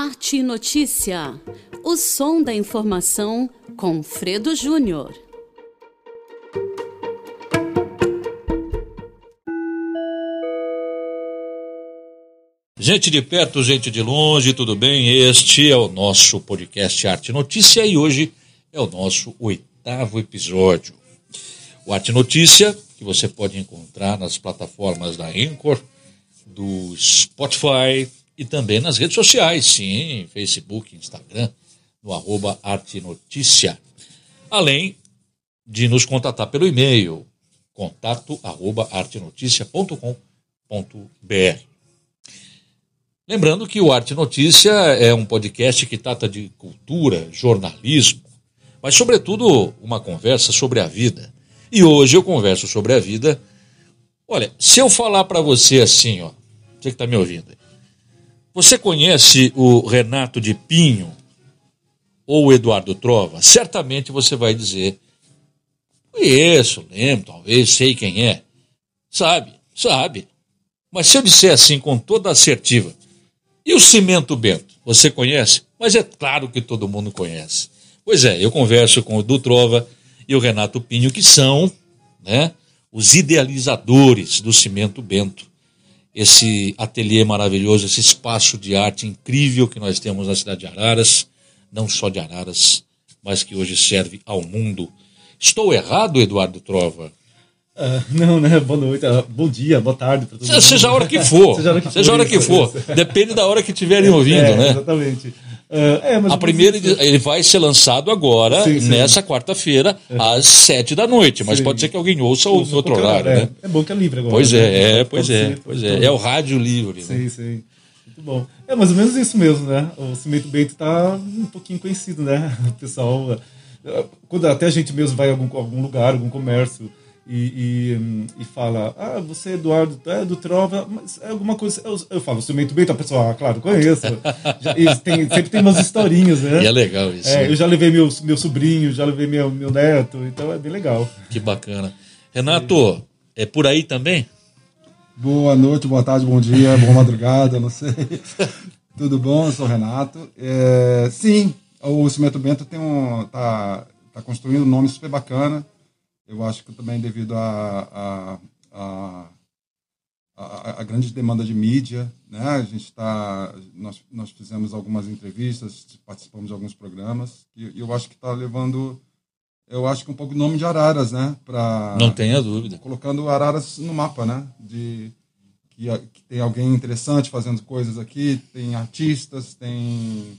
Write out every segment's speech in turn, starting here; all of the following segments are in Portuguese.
Arte e Notícia. O som da informação com Fredo Júnior. Gente de perto, gente de longe, tudo bem? Este é o nosso podcast Arte e Notícia e hoje é o nosso oitavo episódio. O Arte Notícia, que você pode encontrar nas plataformas da Anchor, do Spotify, e também nas redes sociais, sim, Facebook, Instagram, no arroba Arte Notícia. Além de nos contatar pelo e-mail, contato arroba artenoticia.com.br. Lembrando que o Arte Notícia é um podcast que trata de cultura, jornalismo, mas, sobretudo, uma conversa sobre a vida. E hoje eu converso sobre a vida. Olha, se eu falar para você assim, ó, você que está me ouvindo, você conhece o Renato de Pinho ou o Eduardo Trova? Certamente você vai dizer: conheço, lembro, talvez, sei quem é. Sabe, sabe. Mas se eu disser assim com toda assertiva, e o Cimento Bento? Você conhece? Mas é claro que todo mundo conhece. Pois é, eu converso com o Edu Trova e o Renato Pinho, que são né, os idealizadores do Cimento Bento esse ateliê maravilhoso, esse espaço de arte incrível que nós temos na cidade de Araras, não só de Araras, mas que hoje serve ao mundo. Estou errado, Eduardo Trova? Uh, não, né? Boa noite, uh, bom dia, boa tarde para todo mundo. Seja a hora que for. seja a hora que, seja for, hora que for. Depende da hora que estiverem ouvindo, é, né? Exatamente. É, a primeira ele vai ser lançado agora, sim, sim. nessa quarta-feira, é. às sete da noite. Mas sim. pode ser que alguém ouça o outro horário, é, né? É bom que é livre agora. Pois né? é, é pois é, pois é. É o rádio livre. Sim, né? sim. Muito bom. É mais ou menos isso mesmo, né? O Cimento Bento está um pouquinho conhecido, né? O pessoal. Quando até a gente mesmo vai a algum, algum lugar, algum comércio e, e, e, fala, ah, você é Eduardo é do Trova, mas é alguma coisa. Eu, eu falo, instrumento bem, tá, pessoal? Ah, claro, conheço. Já, tem, sempre tem umas historinhas, né? E é legal isso. É, eu já levei meu, meu sobrinho, já levei meu, meu neto, então é bem legal. Que bacana. Renato, é por aí também? Boa noite, boa tarde, bom dia, boa madrugada, não sei. Tudo bom? Eu sou o Renato. É, sim, o Cimento Bento tem um, tá, tá construindo um nome super bacana eu acho que também devido a, a, a, a, grande demanda de mídia, né? A gente está, nós, nós fizemos algumas entrevistas, participamos de alguns programas e eu acho que está levando, eu acho que um pouco o nome de Araras, né? Para não tenha dúvida, colocando Araras no mapa, né? De que, que tem alguém interessante fazendo coisas aqui, tem artistas, tem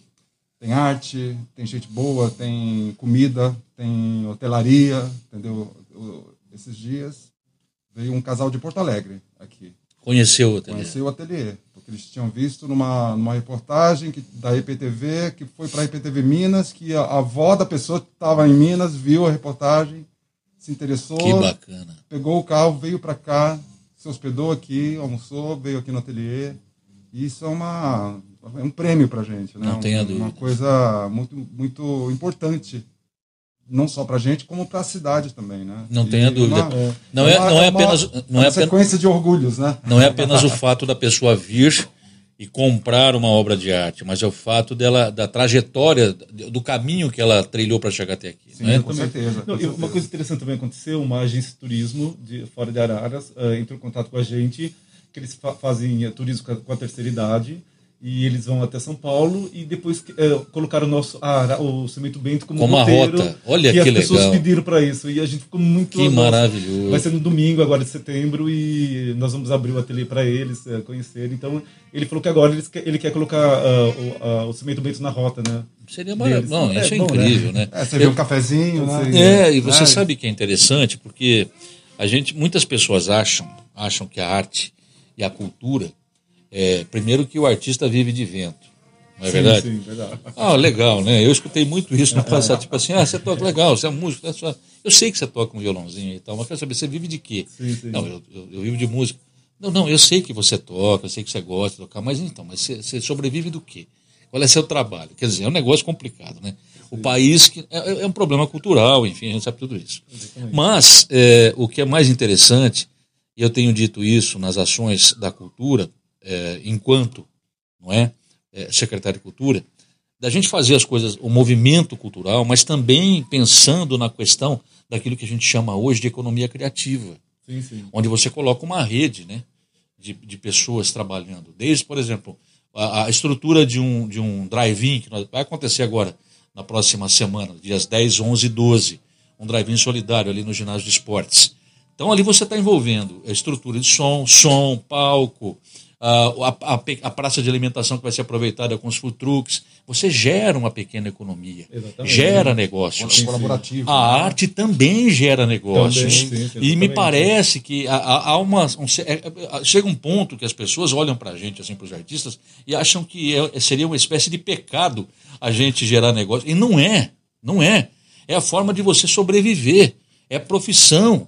tem arte, tem gente boa, tem comida, tem hotelaria, entendeu? Esses dias veio um casal de Porto Alegre aqui. Conheceu o ateliê? Conheceu o ateliê, porque eles tinham visto numa, numa reportagem que, da IPTV, que foi para a IPTV Minas, que a, a avó da pessoa que estava em Minas viu a reportagem, se interessou. Que bacana. Pegou o carro, veio para cá, se hospedou aqui, almoçou, veio aqui no ateliê. Isso é uma é um prêmio para a gente, né? Não tenha dúvida. Uma coisa muito, muito importante, não só para a gente, como para a cidade também, né? Não e tenha dúvida. Uma, é, não é, uma, não é apenas uma, não é sequência apenas, de orgulhos, né? Não é apenas o fato da pessoa vir e comprar uma obra de arte, mas é o fato dela da trajetória, do caminho que ela trilhou para chegar até aqui. Sim, né? com, certeza, não, Uma coisa interessante também aconteceu, uma agência de turismo de fora de Araras uh, entrou em contato com a gente, que eles fa fazem turismo com a terceira idade e eles vão até São Paulo e depois é, colocaram o nosso ah, o Cimento Bento como, como roteiro, rota. Olha que as pessoas pediram para isso e a gente ficou muito que maravilhoso. Vai ser no domingo agora de setembro e nós vamos abrir o ateliê para eles é, conhecerem. Então ele falou que agora ele quer, ele quer colocar uh, o, uh, o Cimento Bento na rota, né? Seria maravilhoso. Não, é, isso é, bom, incrível, né? né? É, você vê um cafezinho, né? É, e você sabe que é interessante porque a gente, muitas pessoas acham, acham que a arte e a cultura é, primeiro que o artista vive de vento. Não é sim, verdade? Sim, verdade. Ah, legal, né? Eu escutei muito isso no passado. Tipo assim, ah, você toca legal, você é músico. É só... Eu sei que você toca um violãozinho e tal, mas quero saber, você vive de quê? Sim, sim. Não, eu, eu, eu, vivo de música. Não, não, eu sei que você toca, eu sei que você gosta de tocar, mas então, mas você, você sobrevive do quê? Qual é seu trabalho? Quer dizer, é um negócio complicado, né? O país que é, é, um problema cultural, enfim, a gente sabe tudo isso. Exatamente. Mas é, o que é mais interessante, e eu tenho dito isso nas ações da cultura, é, enquanto não é é, secretário de Cultura, da gente fazer as coisas, o movimento cultural, mas também pensando na questão daquilo que a gente chama hoje de economia criativa. Sim, sim. Onde você coloca uma rede né, de, de pessoas trabalhando. Desde, por exemplo, a, a estrutura de um, de um drive-in, que vai acontecer agora, na próxima semana, dias 10, 11 e 12, um drive-in solidário ali no ginásio de esportes. Então ali você está envolvendo a estrutura de som, som, palco, a, a, a, praça de alimentação que vai ser aproveitada com os food trucks. Você gera uma pequena economia, Exatamente. gera negócios. Colaborativo. A arte também gera negócios. Também, sim, e me parece que há, há uma. Um, é, chega um ponto que as pessoas olham para a gente, assim, para os artistas, e acham que é, seria uma espécie de pecado a gente gerar negócio. E não é. Não é. É a forma de você sobreviver. É profissão.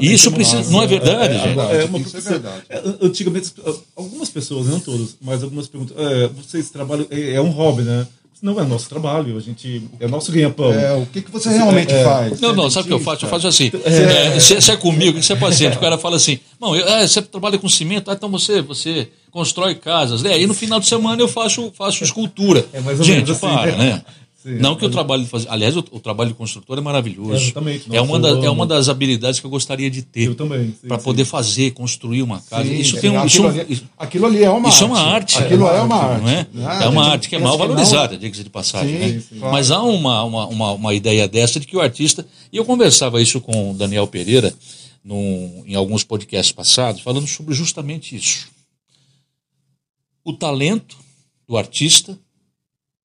Isso precisa. Não é verdade, É, gente? é, é uma Isso é verdade. É, Antigamente, algumas pessoas, não todas, mas algumas perguntam: é, vocês trabalham. É, é um hobby, né? Não é nosso trabalho, a gente. É nosso ganha-pão. É, o que, que você realmente faz? Não, Você não, é sabe o que eu faço? Eu faço assim. é, se, se é comigo, se é paciente, o cara fala assim: não, eu, você trabalha com cimento, ah, então você, você constrói casas. né? E no final de semana eu faço, faço escultura. É mais ou Gente, menos assim, para, né? Sim, não que o mas- trabalho de fazer. Aliás, o, o trabalho de construtor é maravilhoso. Exatamente, É uma, da- é uma das habilidades que eu gostaria de ter. Eu também. Para poder fazer, construir uma casa. Sim, isso tem um. Isso, aquilo, é um- ali, aquilo ali é uma isso é arte. uma arte. Aquilo é uma arte. Não é? né? é uma gente arte que é mal não- valorizada, diga-se de passagem. Sim, né? claro. Mas há uma, uma, uma, uma ideia dessa de que o artista. E eu conversava isso com o Daniel Pereira num, em alguns podcasts passados, falando sobre justamente isso. O talento do artista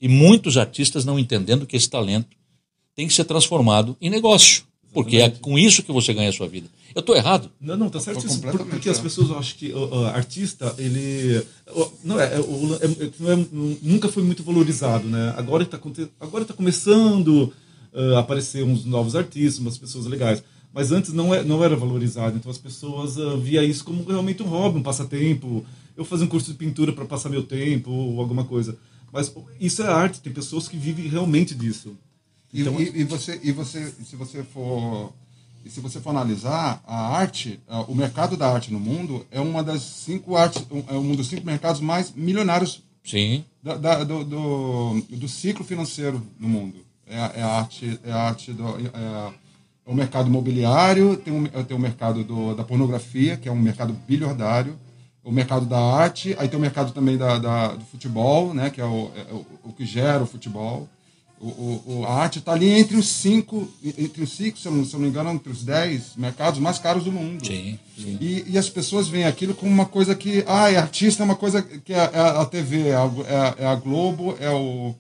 e muitos artistas não entendendo que esse talento tem que ser transformado em negócio. Porque é com isso que você ganha a sua vida. Eu estou errado? Não, não, tá certo isso. Porque as pessoas acham que o, o artista, ele. o- Não é, é, o- é- é- é- nunca foi muito valorizado, né? Agora está agora tá começando ah, a aparecer uns novos artistas, umas pessoas legais. Mas antes não, é, não era valorizado, então as pessoas ah, via isso como realmente um hobby, um passatempo. Eu fazia um curso de pintura para passar meu tempo ou alguma coisa. Mas isso é arte, tem pessoas que vivem realmente disso. E, Então- e- e você, e você, se você for, e se você for analisar a arte, o mercado da arte no mundo é uma das cinco artes, um- é um dos cinco mercados mais milionários Sim. da- da- do, do, do ciclo financeiro no mundo. É, a- é a arte, é a arte do, é, a- é o mercado imobiliário, tem, um, tem o mercado do, da pornografia, que é um mercado bilhardário, o mercado da arte, aí tem o mercado também da, da- do futebol, né, que é o, é o, o que gera o futebol. O, o- a arte está ali entre os cinco, entre os cinco, se eu, não, se eu não me engano, entre os dez mercados mais caros do mundo. Sim, sim. E, e as pessoas veem aquilo como uma coisa que, ah, é artista, é uma coisa que é, é a TV, é é a- é a Globo, é, o,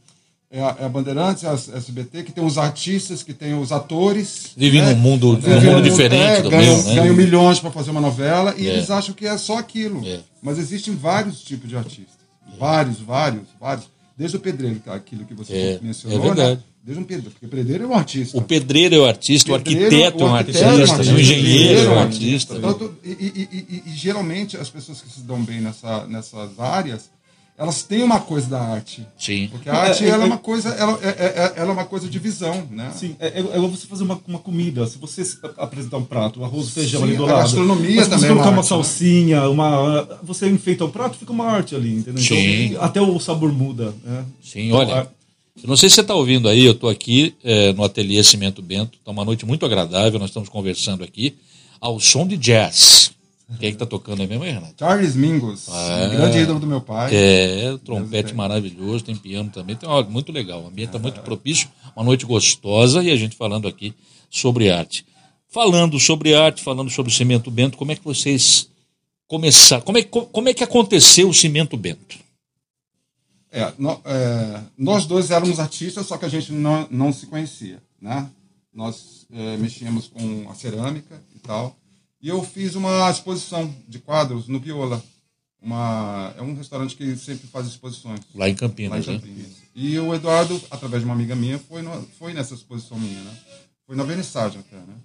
é, a, é a Bandeirantes, é a SBT, que tem os artistas, que tem os atores. Vivem né? num mundo, num Vivem mundo num- diferente é, do ganham, meu, né? ganham milhões para fazer uma novela e É. eles acham que é só aquilo. É. Mas existem vários tipos de artistas. Vários, vários, vários. Desde o pedreiro, que é aquilo que você É, mencionou, é verdade. né? Desde um pedreiro, porque pedreiro é um artista. O pedreiro é o artista, o Pedreiro, arquiteto é um o artista, é um né? o engenheiro é um o artista. Tanto- e- e- e- e geralmente as pessoas que se dão bem nessa, nessas áreas, elas têm uma coisa da arte. Sim. Porque a arte É, é, ela é é- uma coisa, ela é, é- ela é uma coisa de visão, né? Sim, é, é, é igual você fazer uma, uma comida. Se você se- apresentar um prato, um arroz, feijão Sim, ali do a lado. gastronomia mas se também você é uma colocar uma arte, né? salsinha, uma, você enfeita o prato, fica uma arte ali, entendeu? Sim. Então, até o sabor muda. Né? Sim, Então, olha. Eu não sei se você está ouvindo aí, eu estou aqui é, no Ateliê Cimento Bento, está uma noite muito agradável, nós estamos conversando aqui ao som de jazz. Quem é que está tocando aí mesmo, aí, Renato? Charles Mingus, um grande ídolo do meu pai. É, trompete maravilhoso, tem piano também, tem olha, muito legal, o ambiente está muito propício, uma noite gostosa e a gente falando aqui sobre arte. Falando sobre arte, falando sobre o Cimento Bento, como é que vocês começaram, como é, co- como é que aconteceu o Cimento Bento? É, nó- é, nós dois éramos artistas, só que a gente não, não se conhecia, né? Nós é, mexíamos com a cerâmica e tal. E eu fiz uma exposição de quadros no Viola. Uma, é um restaurante que sempre faz exposições Lá em lá em Campinas, né? Campinas. E o Eduardo, através de uma amiga minha, foi, no- foi nessa exposição minha, né? Foi na vernissagem até, né?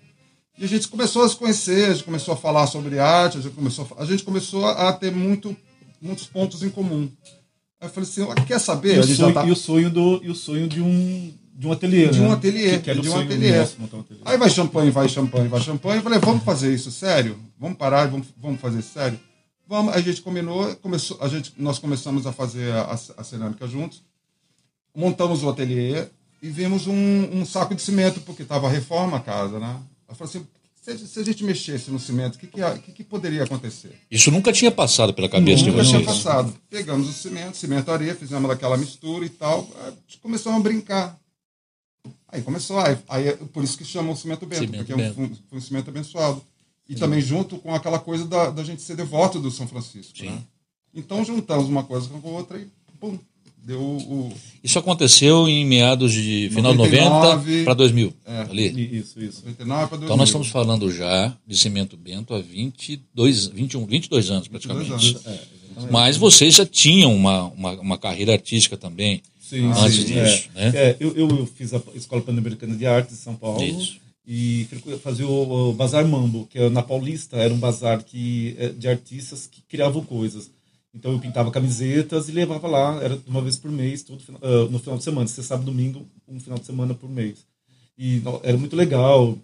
E a gente começou a se conhecer, a gente começou a falar sobre arte, a gente começou a, a gente começou a ter muito, muitos pontos em comum. Aí eu falei assim, "Olha, quer E, saber? o gente já sonho, tá- e o sonho do e o sonho de um de um ateliê, De né? um ateliê, Que, que era de um ateliê. nosso, um ateliê. Aí vai champanhe, vai champanhe, vai champanhe. Eu falei, vamos fazer isso sério? Vamos parar e vamos, vamos fazer isso sério? vamos, a gente combinou, começou, a gente, nós começamos a fazer a, a cerâmica juntos, montamos o ateliê e vimos um, um saco de cimento, porque estava reforma a casa, né? Eu falei assim, se, se, a gente mexesse no cimento, o que, que, que, poderia acontecer? Isso nunca tinha passado pela cabeça nunca de vocês? Nunca tinha passado. Pegamos o cimento, cimento areia, fizemos aquela mistura e tal, começamos a brincar. Aí começou, aí, aí por isso que chamam o cimento bento, cimento porque bento. é um, um, um, cimento abençoado. E Sim. também junto com aquela coisa da, da gente ser devoto do São Francisco. Né? Então juntamos uma coisa com a outra e pum, deu o. Isso aconteceu em meados de final 99, de 90 para 2000. É, ali. Isso, isso. 99 para 2000. Então nós estamos falando já de cimento bento há 22, 21, 22 anos praticamente. 22 anos. É, Mas vocês já tinham uma, uma, uma carreira artística também. Sim, antes sim, disso. É. Né? É, eu, eu fiz a Escola Pan-Americana de Artes de São Paulo. Isso e fazia o, Bazar Mambo, que é na Paulista era um bazar que, é, de artistas que criavam coisas. Então eu pintava camisetas e levava lá, era uma vez por mês, todo, uh, no final de semana, você sabe domingo, um final de semana por mês. E era muito legal.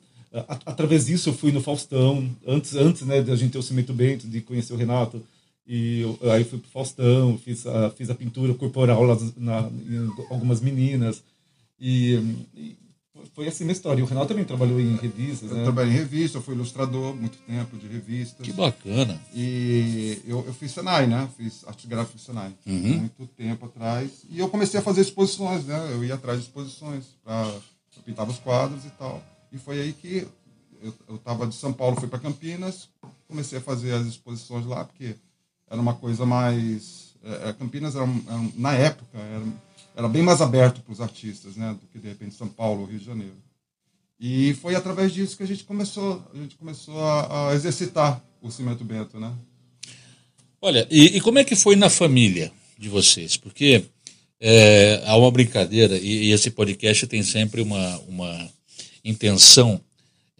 Através disso eu fui no Faustão, antes antes né, da gente ter o Cimento Bento, de conhecer o Renato. E eu, aí fui pro Faustão, fiz a, fiz a pintura corporal lá na, em algumas meninas. E, e foi assim na história. E o Renato também trabalhou em revistas, eu né? trabalhei em revista, eu fui ilustrador muito tempo de revistas. Que bacana. E eu, eu fiz Senai, né? Fiz arte gráfica Senai, uhum. muito tempo atrás. E eu comecei a fazer exposições, né? Eu ia atrás de exposições, pra, eu pintava os quadros e tal. E foi aí que eu estava de São Paulo, fui para Campinas, comecei a fazer as exposições lá, porque era uma coisa mais... É, é Campinas, era, era, na época, era era bem mais aberto para os artistas, né, do que de repente São Paulo ou Rio de Janeiro. E foi através disso que a gente começou, a gente começou a, a exercitar o cimento bento, né? Olha, e, e, como é que foi na família de vocês? Porque é, há uma brincadeira e, e, esse podcast tem sempre uma, uma intenção,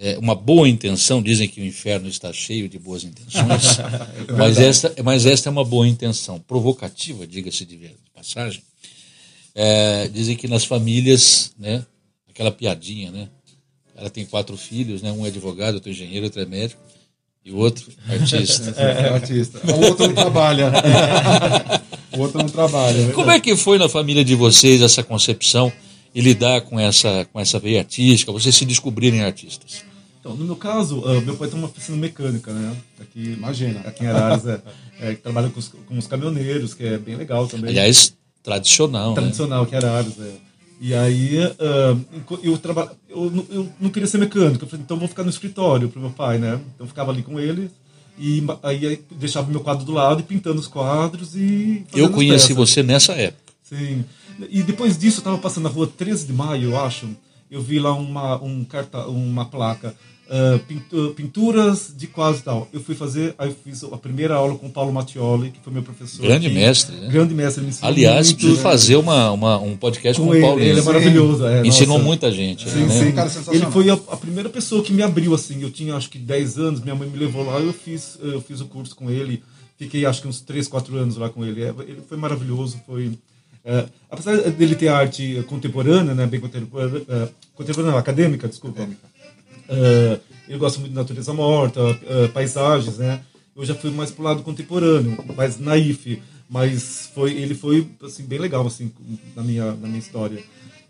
é, uma boa intenção. Dizem que o inferno está cheio de boas intenções, é mas, esta, mas esta é uma boa intenção, provocativa, diga-se de passagem é, dizem que nas famílias, né, aquela piadinha, né? Ela tem quatro filhos, né? Um é advogado, outro é engenheiro, outro é médico e o outro artista. É, é artista. O outro não trabalha. o outro não trabalha. É Como é que foi na família de vocês essa concepção e lidar com essa com essa veia artística, vocês se descobrirem artistas? Então, no meu caso, uh, meu pai tem uma oficina mecânica, né? Aqui, imagina, aqui em Araras, é, é, que trabalha com os, com os caminhoneiros, que é bem legal também. Aliás, Tradicional. Né? Tradicional, né? que era Ares, é. E aí uh, eu, traba... eu, eu não queria ser mecânico, eu falei, então vou ficar no escritório pro meu pai, né? Então eu ficava ali com ele e aí deixava meu quadro do lado e pintando os quadros e. Eu conheci você nessa época. Sim. E depois disso eu estava passando na rua 13 de maio, eu acho. Eu vi lá uma, um carta, uma placa uh, pinturas de quase tal. Eu fui fazer, aí fiz a primeira aula com o Paulo Mattioli, que foi meu professor. Grande aqui. mestre, né? Grande mestre, me Aliás, muito, preciso né? fazer uma, uma, um podcast com, com o Paulo. Ele, ele é maravilhoso. É, Ensinou nossa. muita gente. Sim, né? sim. Cara, ele foi a, a, primeira pessoa que me abriu, assim. Eu tinha acho que 10 anos, minha mãe me levou lá, eu fiz, eu fiz o curso com ele. Fiquei acho que uns 3, 4 anos lá com ele. É, ele foi maravilhoso, foi. É, apesar dele ter arte contemporânea, né, bem contemporânea, é, contemporânea acadêmica, desculpa, acadêmica. É, ele gosta muito de natureza morta, uh, paisagens, né? Eu já fui mais pro lado contemporâneo, mais naif, mas foi, ele foi assim bem legal assim na minha na minha história.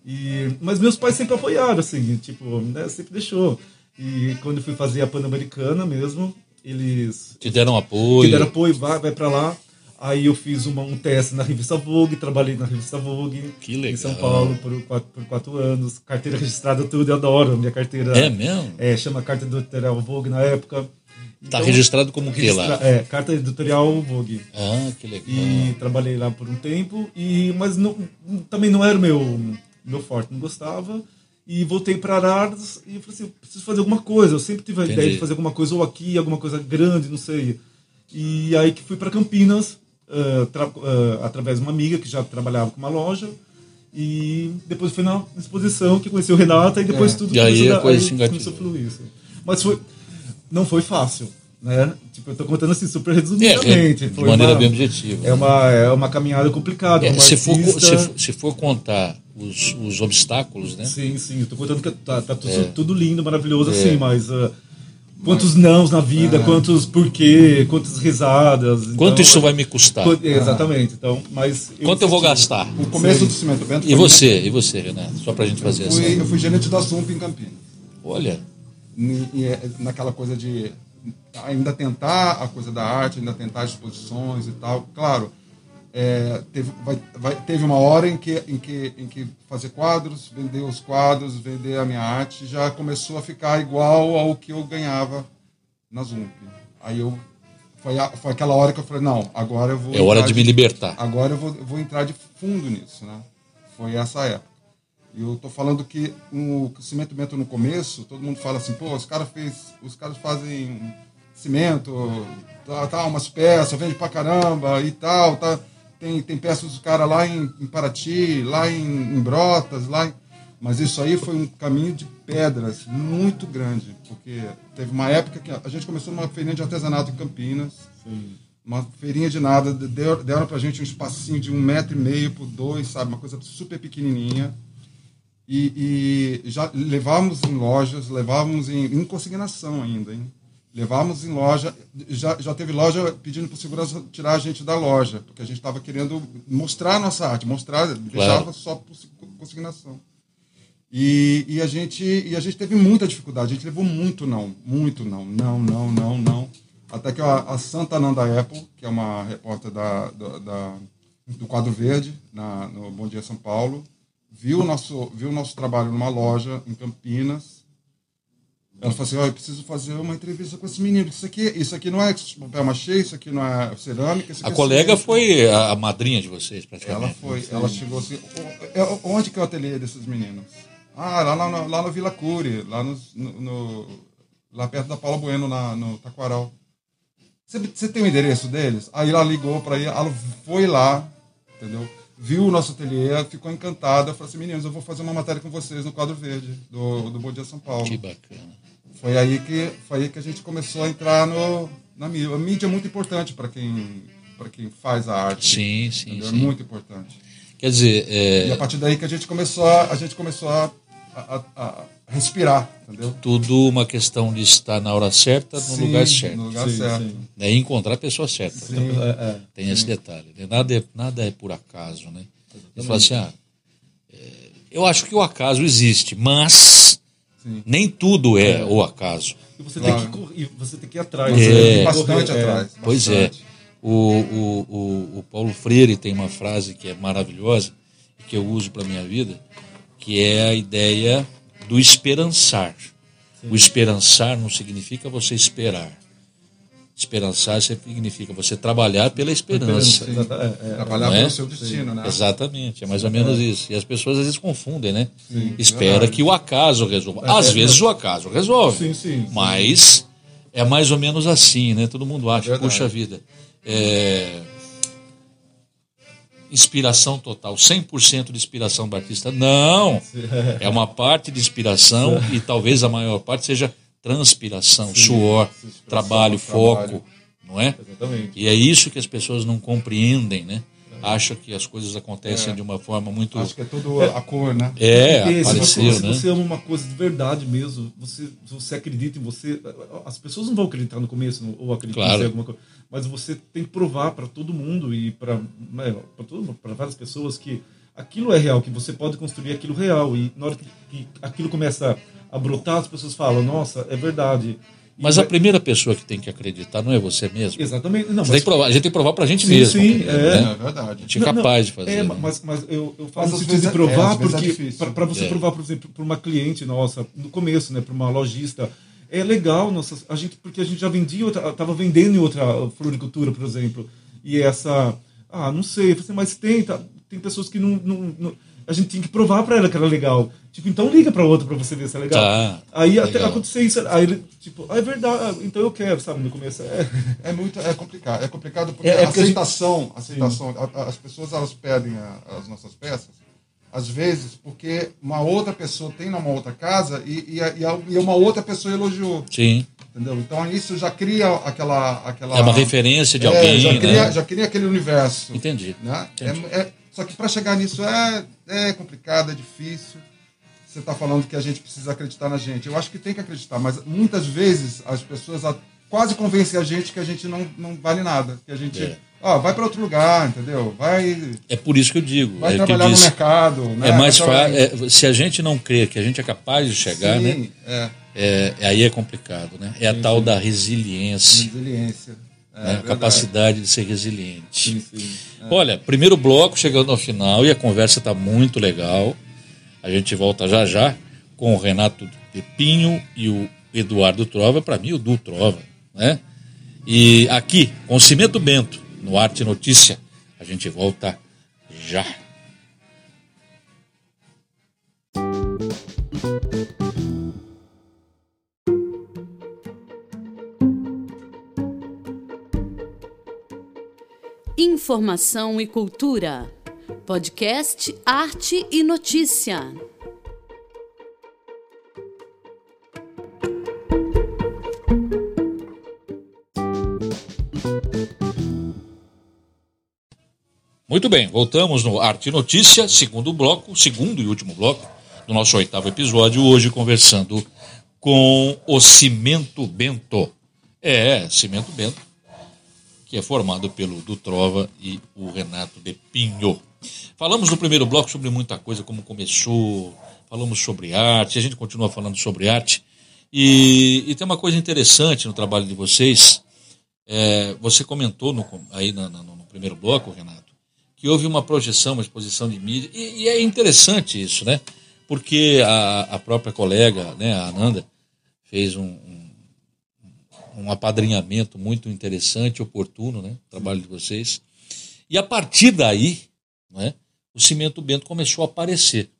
E, mas meus pais sempre apoiaram, assim, tipo, né, sempre deixou. E quando eu fui fazer a Pan-Americana mesmo, eles. Te deram apoio? Te deram apoio, vai, vai pra lá. Aí eu fiz uma, um teste na revista Vogue, trabalhei na revista Vogue que legal. em São Paulo por quatro, por quatro anos. Carteira registrada, tudo, eu adoro. Minha carteira. É mesmo? É, chama Carta Editorial Vogue na época. Tá então, registrado como o que lá? É, Carta Editorial Vogue. Ah, que legal. E trabalhei lá por um tempo, e, mas não, também não era meu, meu forte, não gostava. E voltei para Araras e falei assim: preciso fazer alguma coisa. Eu sempre tive a Entendi. ideia de fazer alguma coisa ou aqui, alguma coisa grande, não sei. E aí que fui para Campinas uh, uh, através de uma amiga que já trabalhava com uma loja. E depois foi na exposição que conheci o Renata e depois é. tudo e aí a coisa aí começou a fluir. Assim. Mas foi, não foi fácil. Né? Tipo, eu tô contando assim super resumidamente. É, de maneira uma, bem objetiva. É uma, é uma caminhada complicada. É, se, for, se, for, se for contar os, os obstáculos, né? Sim, sim. Eu tô contando que tá, tá tudo, é. tudo lindo, maravilhoso, é. assim, mas. Uh, Quantos nãos na vida, quantos porquê, quantas risadas. Quanto então, isso vai me custar? Quanto- Exatamente. Então, mas Quanto eu vou gastar? O começo do Cimento Bento E você, e você, Renato? Só pra gente fazer Fui, assim. eu fui gerente da Sump em Campinas. Olha, e é naquela coisa de ainda tentar a coisa da arte, ainda tentar exposições e tal. Claro, é, teve, vai- vai- teve uma hora em que, em, que, em que fazer quadros, vender os quadros, vender a minha arte, já começou a ficar igual ao que eu ganhava na Zump. Aí eu. Foi, a- foi aquela hora que eu falei, não, agora eu vou. é hora entrar de me libertar. Agora eu vou, eu vou entrar de fundo nisso, né? Foi essa época. E eu tô falando que o cimento no começo, todo mundo fala assim, pô, os caras fez, os caras fazem cimento, tá, tá, umas peças, vende pra caramba e tal, tá. Tem, tem peças dos caras lá em, em Paraty, lá em, em Brotas, lá em... Mas isso aí foi um caminho de pedras muito grande, porque teve uma época que a gente começou numa feirinha de artesanato em Campinas, uma feirinha de nada, deu- deram pra gente um espacinho de um metro e meio por dois, sabe? Uma coisa super pequenininha. E, e já levávamos em lojas, levávamos em, em consignação ainda, hein? Levávamos em loja, já, já teve loja pedindo para segurança tirar a gente da loja, porque a gente estava querendo mostrar a nossa arte, mostrar, deixava só por consignação. E, e, a gente, e a gente teve muita dificuldade, a gente levou muito não, muito não, não, não, não, não. Até que a, a Santa Nanda Apple, que é uma repórter da, da, da- do Quadro Verde, na, no Bom Dia São Paulo, viu o nosso, viu o nosso trabalho numa loja em Campinas. Ela falou assim, "Ó, eu preciso fazer uma entrevista com esse menino. Isso aqui, isso aqui não é papel machê, isso aqui não é cerâmica. A é colega cimento." foi a madrinha de vocês, praticamente. Ela foi, ela chegou assim. "O- é- Onde que é o ateliê desses meninos? Ah, lá, lá, no- lá no Vila Cury, lá, no, no- lá perto da Paula Bueno, na, no Taquaral. Você, você tem o endereço deles? Aí ela ligou para ir, ela foi lá, entendeu? Viu o nosso ateliê, ficou encantada, falou assim: meninos, eu vou fazer uma matéria com vocês no quadro verde do, do Bom Dia São Paulo. Que bacana. Foi aí que foi aí que a gente começou a entrar no, na mídia. A mídia é muito importante para quem para quem faz a arte. Sim, sim? É sim. muito importante. Quer dizer, é, E a partir daí que a gente começou a, a gente começou a, a- a- respirar, entendeu? tudo uma questão de estar na hora certa, no Sim, lugar certo. No lugar Sim, certo. sim. Né? E encontrar a pessoa certa. É, é. Tem esse detalhe. né? Nada, é, nada é por acaso, né? Você fala assim, ah, é, eu acho que o acaso existe, mas Sim. nem tudo é o acaso. E você, Claro. tem que, e você tem que ir atrás. É. que Bastante correr, é. atrás. Pois é. bastante. O, o, o, o Paulo Freire tem uma frase que é maravilhosa, e que eu uso para minha vida, que é a ideia do esperançar. O esperançar não significa você esperar. Esperançar significa você trabalhar pela esperança. É, é. Trabalhar Não é? pelo seu destino, né? Exatamente, é mais ou menos isso. E as pessoas às vezes confundem, né? Espera verdade. que o acaso resolva. Às é, vezes o acaso resolve. Sim, sim, sim. Mas é mais ou menos assim, né? Todo mundo acha, Verdade. puxa vida. É... Inspiração total, 100% de inspiração do artista. Não! É uma parte de inspiração e talvez a maior parte seja transpiração, suor, trabalho, trabalho. foco, não é? Exatamente. E é isso que as pessoas não compreendem, né? Acham que as coisas acontecem de uma forma muito. Acho que é tudo a cor, né? É, se apareceu, se né? você ama uma coisa de verdade mesmo, você, você acredita em você, as pessoas não vão acreditar no começo ou acreditar Claro. em alguma coisa, mas você tem que provar para todo mundo e para para várias pessoas que aquilo é real, que você pode construir aquilo real e na hora que, que aquilo começa a brotar, as pessoas falam, nossa, é verdade. E Mas a primeira pessoa que tem que acreditar não é você mesmo. Exatamente, não, que provar, a gente tem que provar pra gente Sim, mesmo. sim, né? é. É verdade. A gente é capaz de fazer. É, né? mas, mas eu, eu Mas às sentido vezes de é- provar, é, é porque difícil. para você É. provar, por exemplo, para uma cliente nossa, no começo, né, para uma lojista, é legal, nossa, a gente, porque a gente já vendia, outra, tava vendendo em outra floricultura, por exemplo, e essa, ah, não sei, assim, mas tem, tá, tem pessoas que não, não, não- a gente tinha que provar para ela que era legal. Tipo, então liga para outra para você ver se é legal. Tá, aí até legal. acontecer isso, aí ele, tipo, ah, é verdade, então eu quero, sabe, no começo é. É muito é complicado. É complicado porque É, é a porque a gente- aceitação, aceitação a- a- as pessoas elas pedem a- as nossas peças, às vezes porque uma outra pessoa tem numa outra casa e, e, a- e a- e uma outra pessoa elogiou, Sim. entendeu? Então isso já cria aquela aquela É uma referência de É, alguém, já cria, né? já cria aquele universo. Entendi. Né? Entendi. É- é- só que para chegar nisso é, é complicado, é difícil. Você está falando que a gente precisa acreditar na gente. Eu acho que tem que acreditar, mas muitas vezes as pessoas quase convencem a gente que a gente não, não vale nada, que a gente é. ó, vai para outro lugar, entendeu? Vai. É por isso que eu digo. Vai é trabalhar no mercado. Né? É mais fácil. É, se a gente não crê que a gente é capaz de chegar, sim, né? É. é. aí é complicado, né? É sim, a tal sim. da resiliência. Resiliência. É, né? capacidade de ser resiliente. Sim, sim. É. Olha, primeiro bloco chegando ao final e a conversa está muito legal. A gente volta já já com o Renato Pepinho e o Eduardo Trova, para mim o Du Trova, né? E aqui com Cimento Bento no Arte Notícia, a gente volta já. Informação e cultura. Podcast Arte e Notícia. Muito bem, voltamos no Arte e Notícia, segundo bloco, segundo e último bloco do nosso oitavo episódio, hoje conversando com o Cimento Bento. É, Cimento Bento que é formado pelo Dutrova e o Renato de Pinho. Falamos no primeiro bloco sobre muita coisa, como começou, falamos sobre arte, a gente continua falando sobre arte. E, e tem uma coisa interessante no trabalho de vocês. É, você comentou no, aí no, no, no, primeiro bloco, Renato, que houve uma projeção, uma exposição de mídia, e, e é interessante isso, né? Porque a, a própria colega, né, a Ananda, fez um, um um apadrinhamento muito interessante, oportuno, né? O trabalho de vocês. E a partir daí, né, o Cimento Bento começou a aparecer.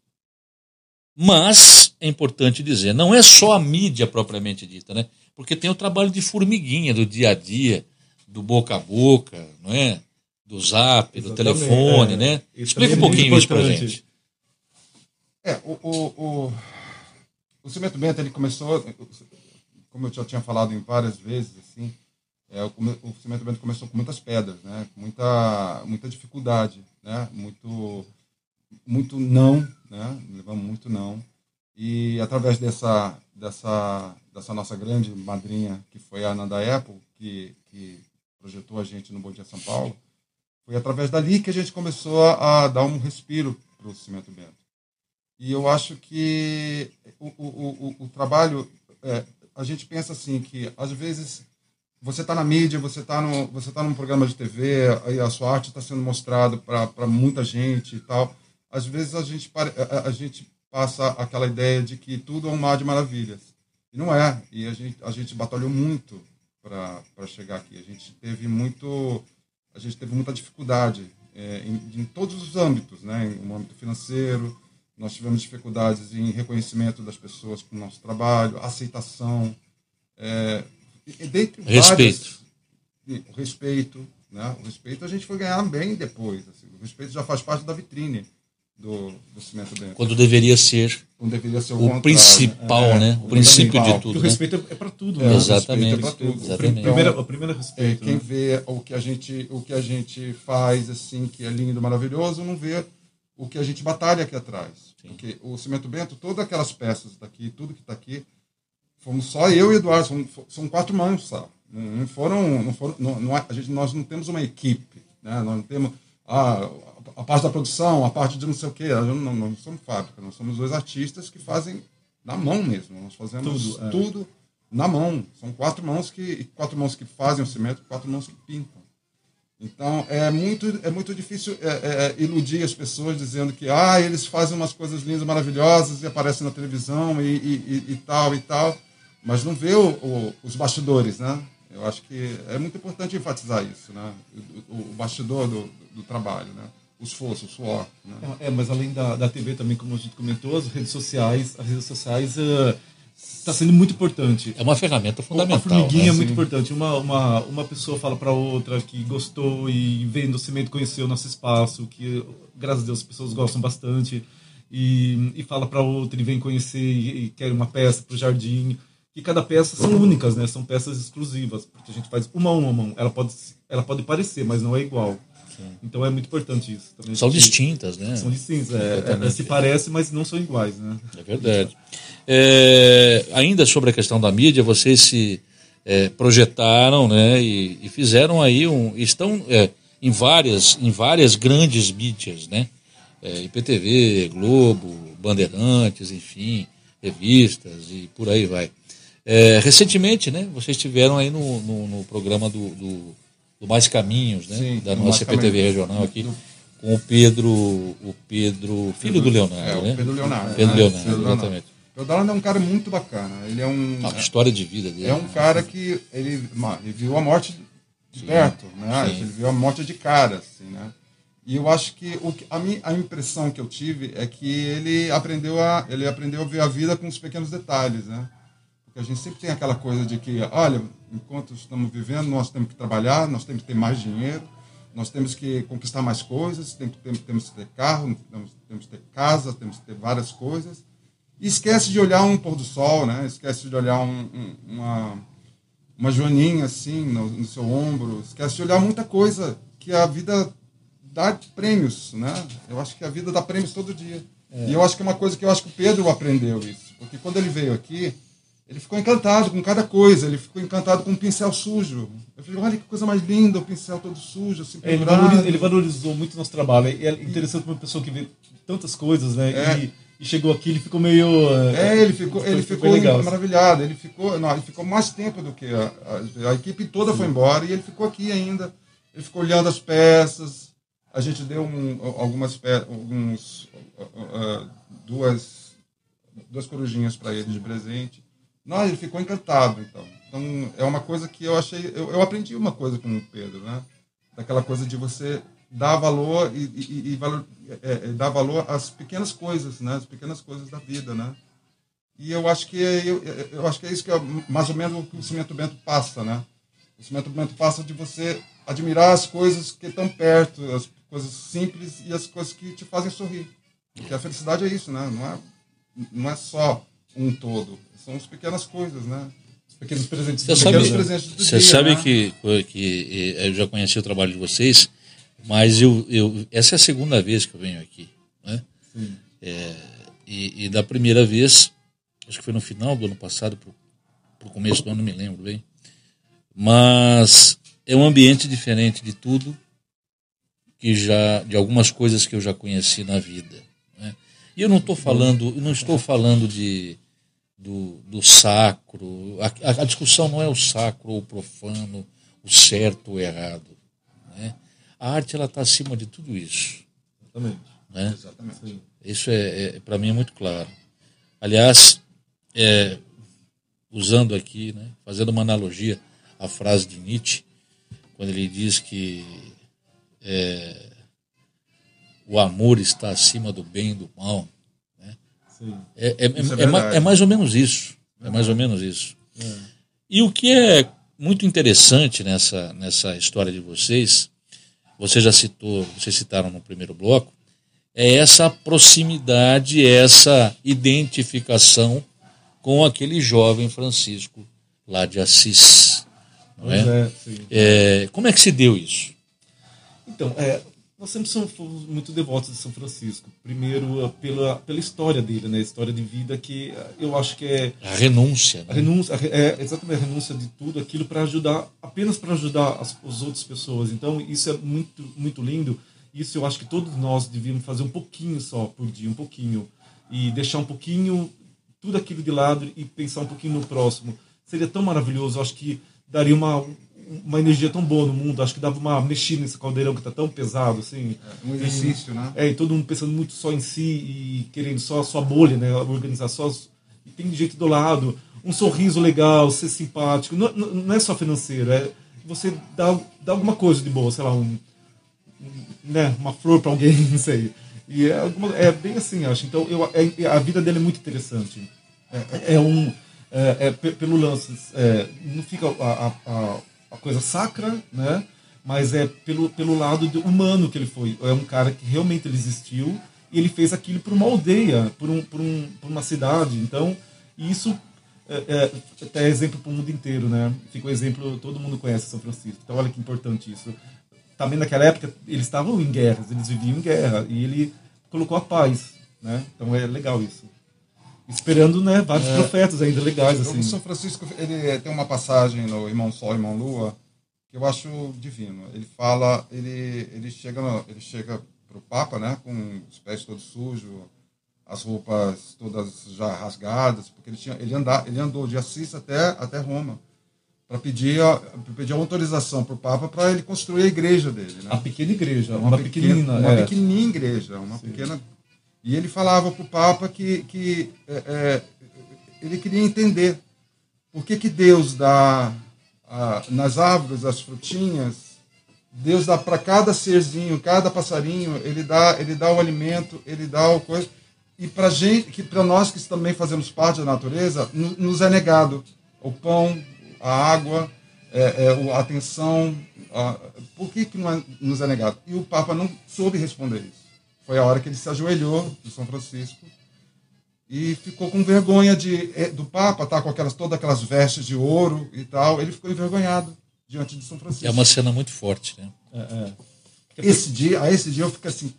Mas é importante dizer, não é só a mídia propriamente dita, né? Porque tem o trabalho de formiguinha do dia a dia, do boca a boca, não é? Do zap, Exatamente, do telefone, é, né? Explica um pouquinho isso para gente. É, o, o, o, o Cimento Bento ele começou, como eu já tinha falado em várias vezes, assim, é, o, cimento bento começou com muitas pedras, né? Muita, muita dificuldade, né? Muito, muito não, né? Levamos muito não. E através dessa, dessa, dessa nossa grande madrinha, que foi a Ananda Apple, que, que projetou a gente no Bom Dia São Paulo, foi através dali que a gente começou a, a dar um respiro para o cimento bento. E eu acho que o, o, o, o trabalho é, a gente pensa assim que às vezes você está na mídia, você está no, você tá num programa de TV, aí a sua arte está sendo mostrada para muita gente e tal. Às vezes a gente a, a, gente passa aquela ideia de que tudo é um mar de maravilhas e não é. E a gente a gente batalhou muito para chegar aqui. A gente teve muito a gente teve muita dificuldade é, em, em todos os âmbitos, né? No âmbito financeiro, nós tivemos dificuldades em reconhecimento das pessoas com o nosso trabalho, aceitação, é, dentre respeito. Várias, o respeito, né? O respeito a gente foi ganhar bem depois. Assim, o respeito já faz parte da vitrine do, do cimento dentro. Quando deveria ser, Quando deveria ser o, o principal, é, né? O, o princípio de tudo. O né? respeito é para tudo. É, né? Exatamente. É tudo. Exatamente. O primeiro, o primeiro respeito. É, quem né? vê o que a gente, o que a gente faz assim, que é lindo, maravilhoso, não vê o que a gente batalha aqui atrás. Sim. Porque o Cimento Bento, todas aquelas peças daqui, tudo que está aqui, fomos só eu e Eduardo, são, são quatro mãos, sabe? Não foram, não foram não, não, a gente, nós não temos uma equipe, né? nós não temos a, a parte da produção, a parte de não sei o quê, nós não, não somos fábrica, nós somos dois artistas que fazem na mão mesmo, nós fazemos tudo, é. tudo na mão, são quatro mãos que quatro mãos que fazem o cimento, quatro mãos que pintam. Então, é muito, é muito difícil é, é, é, iludir as pessoas dizendo que ah, eles fazem umas coisas lindas, maravilhosas e aparecem na televisão e, e, e, e tal e tal, mas não vê o, o, os bastidores, né? Eu acho que é muito importante enfatizar isso, né? O, o bastidor do, do, trabalho, né? O esforço, o suor. Né? É, mas além da, da TV também, como a gente comentou, as redes sociais, as redes sociais... Uh está sendo muito importante. É uma ferramenta fundamental. A formiguinha né? é muito importante. Uma, uma, uma pessoa fala para outra que gostou e vendo o cimento conheceu o nosso espaço, que graças a Deus as pessoas gostam bastante, e, e fala para outra e vem conhecer e, e quer uma peça para o jardim. E cada peça são únicas, né? São peças exclusivas, porque a gente faz uma a uma. Ela pode, ela pode parecer, mas não é igual. Então é muito importante isso. Também São distintas, né? São distintos, é, Exatamente. é, se parece, mas não são iguais, né? É verdade. É, ainda sobre a questão da mídia, vocês se é, projetaram, né, e, e fizeram aí um, estão é, em várias, em várias grandes mídias, né, é, IPTV, Globo, Bandeirantes, enfim, revistas e por aí vai. É, recentemente, né, vocês estiveram aí no, no, no programa do, do, do Mais Caminhos, né, Sim, da do nossa Caminhos. regional aqui, com o Pedro, o Pedro, filho do Leonardo, É, o né? Pedro Leonardo. Pedro né? Leonardo, Pedro Leonardo. exatamente. Pedro Leonardo é um cara muito bacana. Ele é um. A história de vida dele. É um cara que ele, ele viu a morte de perto, né? sim. Ele viu a morte de cara, assim, né? E eu acho que, o que a, minha, a impressão que eu tive é que ele aprendeu a ele aprendeu a ver a vida com os pequenos detalhes, né? Porque a gente sempre tem aquela coisa de que, olha, enquanto estamos vivendo, nós temos que trabalhar, nós temos que ter mais dinheiro, nós temos que conquistar mais coisas, tem, tem, temos que ter carro, temos, temos que ter casa, temos que ter várias coisas. E esquece de olhar um pôr do sol, né? Esquece de olhar um- um- uma, uma joaninha assim no, no seu ombro. Esquece de olhar muita coisa que a vida dá prêmios, né? Eu acho que a vida dá prêmios todo dia. E eu acho que é uma coisa que eu acho que o Pedro aprendeu isso. Porque quando ele veio aqui, ele ficou encantado com cada coisa. Ele ficou encantado com um pincel sujo. Eu falei, olha que coisa mais linda, o pincel todo sujo, assim, É, Ele, ele valorizou muito o nosso trabalho. E é interessante para uma pessoa que vê tantas coisas, né? É. E, e chegou aqui, ele ficou meio. É, ele ficou, ele ficou legal. maravilhado. Ele ficou, não, ele ficou mais tempo do que a, a, a equipe toda foi embora e ele ficou aqui ainda. Ele ficou olhando as peças. A gente deu um, algumas pe- alguns uh, duas duas corujinhas para ele de presente. Não, ele ficou encantado, então. Então é uma coisa que eu achei, eu, eu aprendi uma coisa com o Pedro, né? Daquela coisa de você dar valor e, e, e valor, é, é, dar valor às pequenas coisas, né? As pequenas coisas da vida, né? E eu acho que eu, eu acho que é isso que é mais ou menos o que o Cimento Bento passa, né? O Cimento Bento passa de você admirar as coisas que estão perto, as coisas simples e as coisas que te fazem sorrir. Porque a felicidade é isso, né? Não é, não é só um todo, são as pequenas coisas, né? Os pequenos presentes. Você sabe, presentes do você dia, sabe né? que, que eu já conheci o trabalho de vocês, mas eu, eu, essa é a segunda vez que eu venho aqui. Né? É, e, e da primeira vez, acho que foi no final do ano passado, para o começo do ano, não me lembro bem. Mas é um ambiente diferente de tudo que já de algumas coisas que eu já conheci na vida. E eu não estou falando, não estou falando de do, do sacro. A, a- a discussão não é o sacro ou o profano, o certo ou o errado. né? A arte ela está acima de tudo isso. Exatamente. Né? Exatamente. Isso é, é para mim é muito claro. Aliás, é, usando aqui, né, fazendo uma analogia à frase de Nietzsche, quando ele diz que é, o amor está acima do bem e do mal, Sim. é, é, é é é mais ou menos isso. É mais ou menos isso. E o que é muito interessante nessa, nessa história de vocês, você já citou, vocês citaram no primeiro bloco, é essa proximidade, essa identificação com aquele jovem Francisco lá de Assis. Não é? é. É, como é que se deu isso? Então, é, nós sempre somos muito devotos de São Francisco. Primeiro, eh, pela, pela história dele, né? História de vida que eh, eu acho que é A renúncia. a Né? renúncia, a re- é exatamente a renúncia de tudo aquilo para ajudar, apenas para ajudar as, as outras pessoas. Então, isso é muito, muito lindo. Isso eu acho que todos nós devíamos fazer um pouquinho só por dia, um pouquinho. E deixar um pouquinho tudo aquilo de lado e pensar um pouquinho no próximo. Seria tão maravilhoso. Eu acho que daria uma, uma energia tão boa no mundo. Acho que dava uma mexida nesse caldeirão que está tão pesado, assim. Um exercício, né? É, e todo mundo pensando muito só em si e querendo só a sua bolha, né? Organizar só. E tem gente do lado, um sorriso legal, ser simpático. Não, não é só financeiro, é você dar, dar alguma coisa de boa, sei lá, um, né? uma flor para alguém, não sei. E é, alguma- é bem assim, acho. Então, eu, é- a vida dele é muito interessante. É, é um. É, é pe- pelo lance. é, não fica a, a, a, a coisa sacra, né? Mas é pelo, pelo lado do- humano que ele foi. É um cara que realmente ele existiu e ele fez aquilo por uma aldeia, por, um, por, um, por uma cidade. Então, isso é, é, exemplo para o mundo inteiro, né? Fica o exemplo, todo mundo conhece São Francisco. Então, olha que importante isso. também naquela época eles estavam em guerras, eles viviam em guerra e ele colocou a paz, né? Então é legal isso. Esperando, né, vários é, profetas ainda legais assim. O São Francisco, ele tem uma passagem no Irmão Sol, Irmão Lua, que eu acho divino. Ele fala, ele ele chega, no, ele chega pro Papa, né, com os pés todos sujos, as roupas todas já rasgadas, porque ele tinha ele andar, ele andou de Assis até até Roma para pedir, a, pedir a autorização para o Papa para ele construir a igreja dele. Né? A pequena igreja, uma, uma pequenina. Uma é. pequenininha igreja, uma Sim. pequena. E ele falava para o Papa que, que é, é, ele queria entender por que, que Deus dá a, nas árvores as frutinhas, Deus dá para cada serzinho, cada passarinho, ele dá, ele dá o alimento, ele dá o coisa. E para gente, que para nós que também fazemos parte da natureza, nos é negado o pão, a água, é, é, a atenção. A, por que, que é, nos é negado? E o Papa não soube responder isso. Foi a hora que ele se ajoelhou de São Francisco e ficou com vergonha de, é, do Papa tá com aquelas, todas aquelas vestes de ouro e tal. Ele ficou envergonhado diante de São Francisco. É uma cena muito forte, né? É, é. esse dia, a esse dia eu fico assim,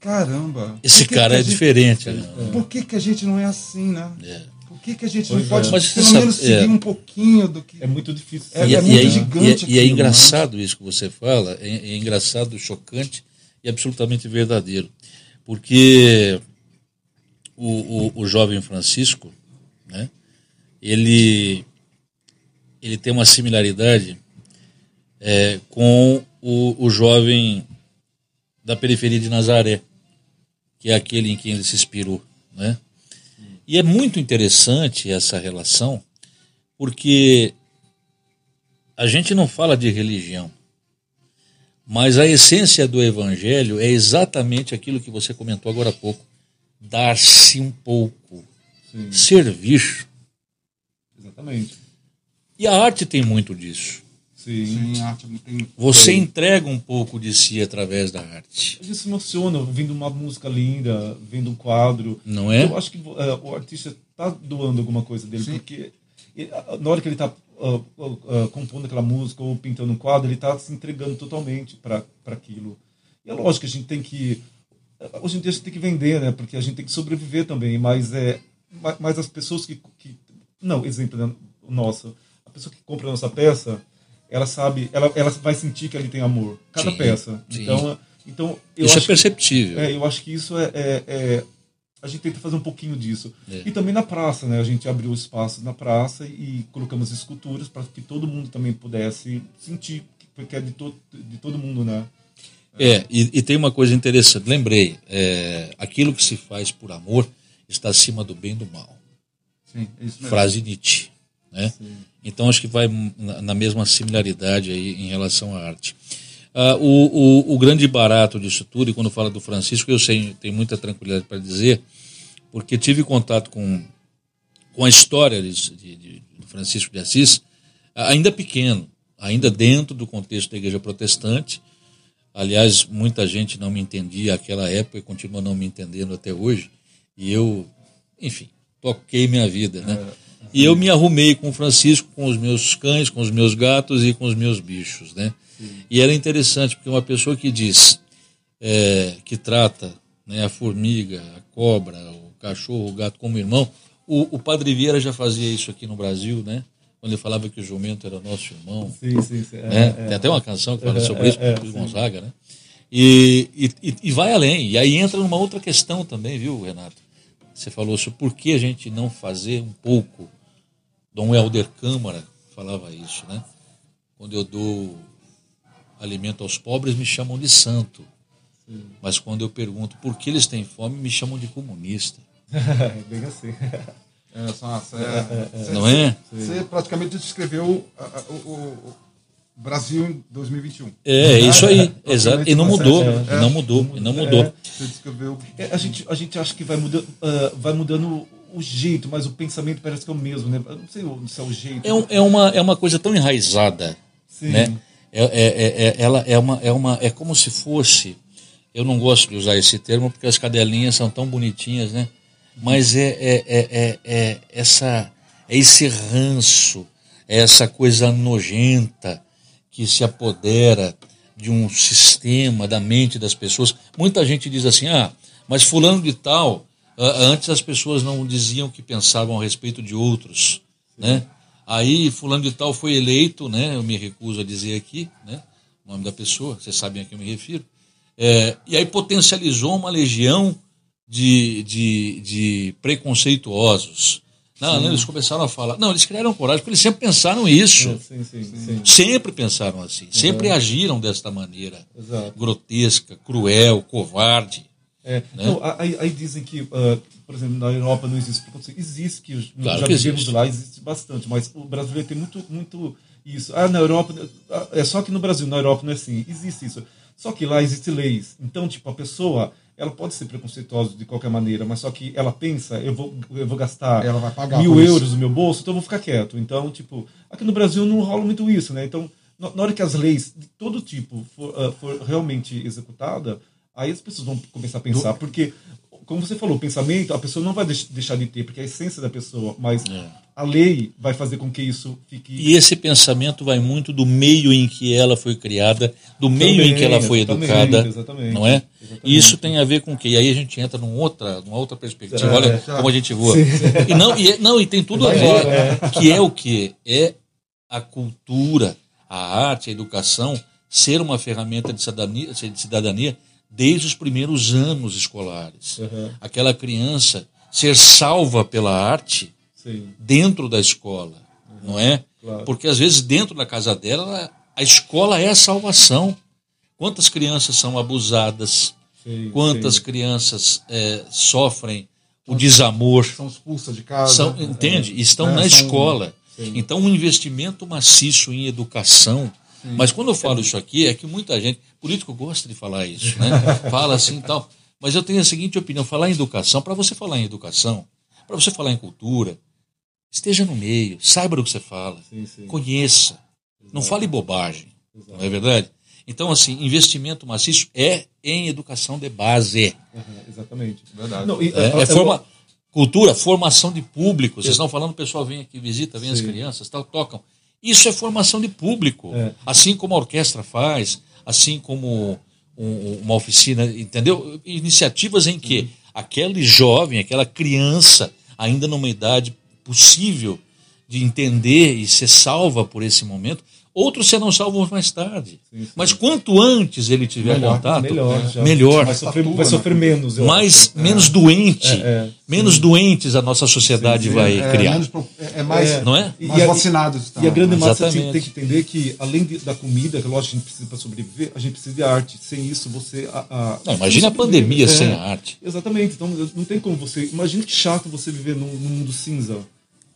caramba. Esse cara é gente, diferente. Né? Por que, que a gente não é assim, né? É que, que a gente pois não pode, é. Mas, pelo menos, seguir é, um pouquinho do que... É muito difícil. É, e, é, é muito e gigante. E, e é engraçado isso que você fala, é, é engraçado, chocante e absolutamente verdadeiro. Porque o, o, o jovem Francisco, né, ele, ele tem uma similaridade é, com o, o jovem da periferia de Nazaré, que é aquele em quem ele se inspirou, né? E é muito interessante essa relação, porque a gente não fala de religião, mas a essência do evangelho é exatamente aquilo que você comentou agora há pouco: dar-se um pouco, Sim. servir. Exatamente. E a arte tem muito disso. Sim. A arte tem... Você entrega um pouco de si através da arte. A gente se emociona vendo uma música linda, vendo um quadro. Não é? Eu acho que uh, o artista está doando alguma coisa dele, Sim. porque ele, na hora que ele está uh, uh, compondo aquela música ou pintando um quadro, ele está se entregando totalmente para aquilo. E é lógico que a gente tem que. Hoje em dia a gente tem que vender, né? Porque a gente tem que sobreviver também, mas, é, mas as pessoas que. que não, exemplo né, nosso. A pessoa que compra a nossa peça ela sabe, ela, ela vai sentir que ali tem amor. Cada sim, peça. Sim. Então, então eu isso é perceptível. Que, é, eu acho que isso é, é, é, a gente tenta fazer um pouquinho disso. É. E também na praça, né? A gente abriu espaços na praça e colocamos esculturas para que todo mundo também pudesse sentir, porque é de, to, de todo mundo, né? É, e, e tem uma coisa interessante. Lembrei, é, aquilo que se faz por amor está acima do bem e do mal. Sim, é isso mesmo. Frase Nietzsche. Né? Então acho que vai na mesma similaridade aí em relação à arte. Ah, o, o, o, grande barato disso tudo, e quando fala do Francisco, eu sei, tenho muita tranquilidade para dizer, porque tive contato com, com a história de, de, de Francisco de Assis, ainda pequeno, ainda dentro do contexto da igreja protestante. Aliás, muita gente não me entendia naquela época e continua não me entendendo até hoje. E eu, enfim, toquei minha vida, né? É. E eu me arrumei com o Francisco, com os meus cães, com os meus gatos e com os meus bichos, né? Sim. E era interessante, porque uma pessoa que diz, é, que trata né, a formiga, a cobra, o cachorro, o gato como irmão, o, o Padre Vieira já fazia isso aqui no Brasil, né? Quando ele falava que o jumento era nosso irmão. Sim, sim, sim. Né? É, Tem até uma canção que fala é, sobre isso, é, Luiz Gonzaga, né? E, e, e vai além. E aí entra numa outra questão também, viu, Renato? Você falou sobre por que a gente não fazer um pouco Dom Helder Câmara falava isso, né? Quando eu dou alimento aos pobres, me chamam de santo. Sim. Mas quando eu pergunto por que eles têm fome, me chamam de comunista. Bem assim. É, nossa, é, é, é, não é? Você praticamente descreveu o, o, o Brasil em 2021. É, isso aí, exato. E não mudou, e não mudou, e não mudou. Você descreveu. a, gente, a gente acha que vai mudando, uh, vai mudando o jeito, mas o pensamento parece que é o mesmo, né? Eu não sei se é o jeito. É, um, é, uma, é uma coisa tão enraizada, Sim. né? É, é, é, é, ela é uma, é uma é como se fosse eu não gosto de usar esse termo porque as cadelinhas são tão bonitinhas né mas é, é, é, é, é essa é esse ranço é essa coisa nojenta que se apodera de um sistema, da mente das pessoas. Muita gente diz assim: ah, mas fulano de tal, antes as pessoas não diziam que pensavam a respeito de outros, né? Aí fulano de tal foi eleito, né? Eu me recuso a dizer aqui, né? O nome da pessoa, vocês sabem a quem eu me refiro. É, e aí potencializou uma legião de, de, de preconceituosos. Não, não, eles começaram a falar. Não, eles criaram coragem, porque eles sempre pensaram isso. É, sim, sim, sim. Sempre pensaram assim. Sempre uhum. agiram desta maneira Exato. grotesca, cruel, covarde. É. Né? Não, aí, aí, dizem que, uh, por exemplo, na Europa não existe preconceito. Existe, que claro já que vivemos existe. lá, existe bastante, mas o brasileiro tem muito, muito isso. Ah, na Europa, ah, é só que no Brasil, na Europa não é assim. Existe isso. Só que lá existem leis. Então, tipo, a pessoa ela pode ser preconceituosa de qualquer maneira, mas só que ela pensa, eu vou, eu vou gastar mil euros no meu bolso, então eu vou ficar quieto. Então, tipo, aqui no Brasil não rola muito isso, né? Então, na hora que as leis de todo tipo for, uh, for realmente executada, aí as pessoas vão começar a pensar, porque como você falou, o pensamento, a pessoa não vai deixar de ter, porque é a essência da pessoa, mas é. a lei vai fazer com que isso fique. E esse pensamento vai muito do meio em que ela foi criada, do meio Também, em que ela foi educada, exatamente, não é? Exatamente. E isso tem a ver com o quê? E aí a gente entra numa outra, numa outra perspectiva. É, Olha já. como a gente voa. Sim. E não, e, não, e tem tudo vai a ver, embora, é. que é o que? É a cultura, a arte, a educação ser uma ferramenta de cidadania, de cidadania desde os primeiros anos escolares. Uhum. Aquela criança ser salva pela arte Sim. dentro da escola, uhum. não é? Claro. Porque às vezes dentro da casa dela a escola é a salvação. Quantas crianças são abusadas? Sim, Quantas sim. crianças é, sofrem o desamor? São expulsas de casa. São, entende? É, Estão é, na são, escola. Então, um investimento maciço em educação mas quando eu falo isso aqui, é que muita gente, político gosta de falar isso, né? Fala assim e tal. Mas eu tenho a seguinte opinião: falar em educação, para você falar em educação, para você falar em cultura, esteja no meio, saiba do que você fala, sim, sim. conheça, Exato. não fale bobagem, Exato. não é verdade? Então, assim, investimento maciço é em educação de base. Uhum, exatamente, verdade. Não, e, é, é forma, cultura, formação de público. Vocês estão falando, o pessoal vem aqui, visita, vem Sim. as crianças, tal, tocam. Isso é formação de público. É. Assim como a orquestra faz, assim como um, uma oficina, entendeu? Iniciativas em que aquele jovem, aquela criança, ainda numa idade possível de entender e ser salva por esse momento, Outros serão salvos mais tarde. Sim, sim. Mas quanto antes ele tiver melhor, contato, melhor. Já. melhor. Vai sofrer, vai sofrer menos. Mais, menos é. doente. É, é, menos doentes a nossa sociedade sim, vai é, criar. Menos, é, é mais, não é? mais vacinados. E a grande massa tem, tem que entender que, além de, da comida, que lógico a gente precisa para sobreviver, a gente precisa de arte. Sem isso, você. A, a, não, imagina a pandemia sem a arte. Exatamente. Então, não tem como você. Imagina que chato você viver num, num mundo cinza.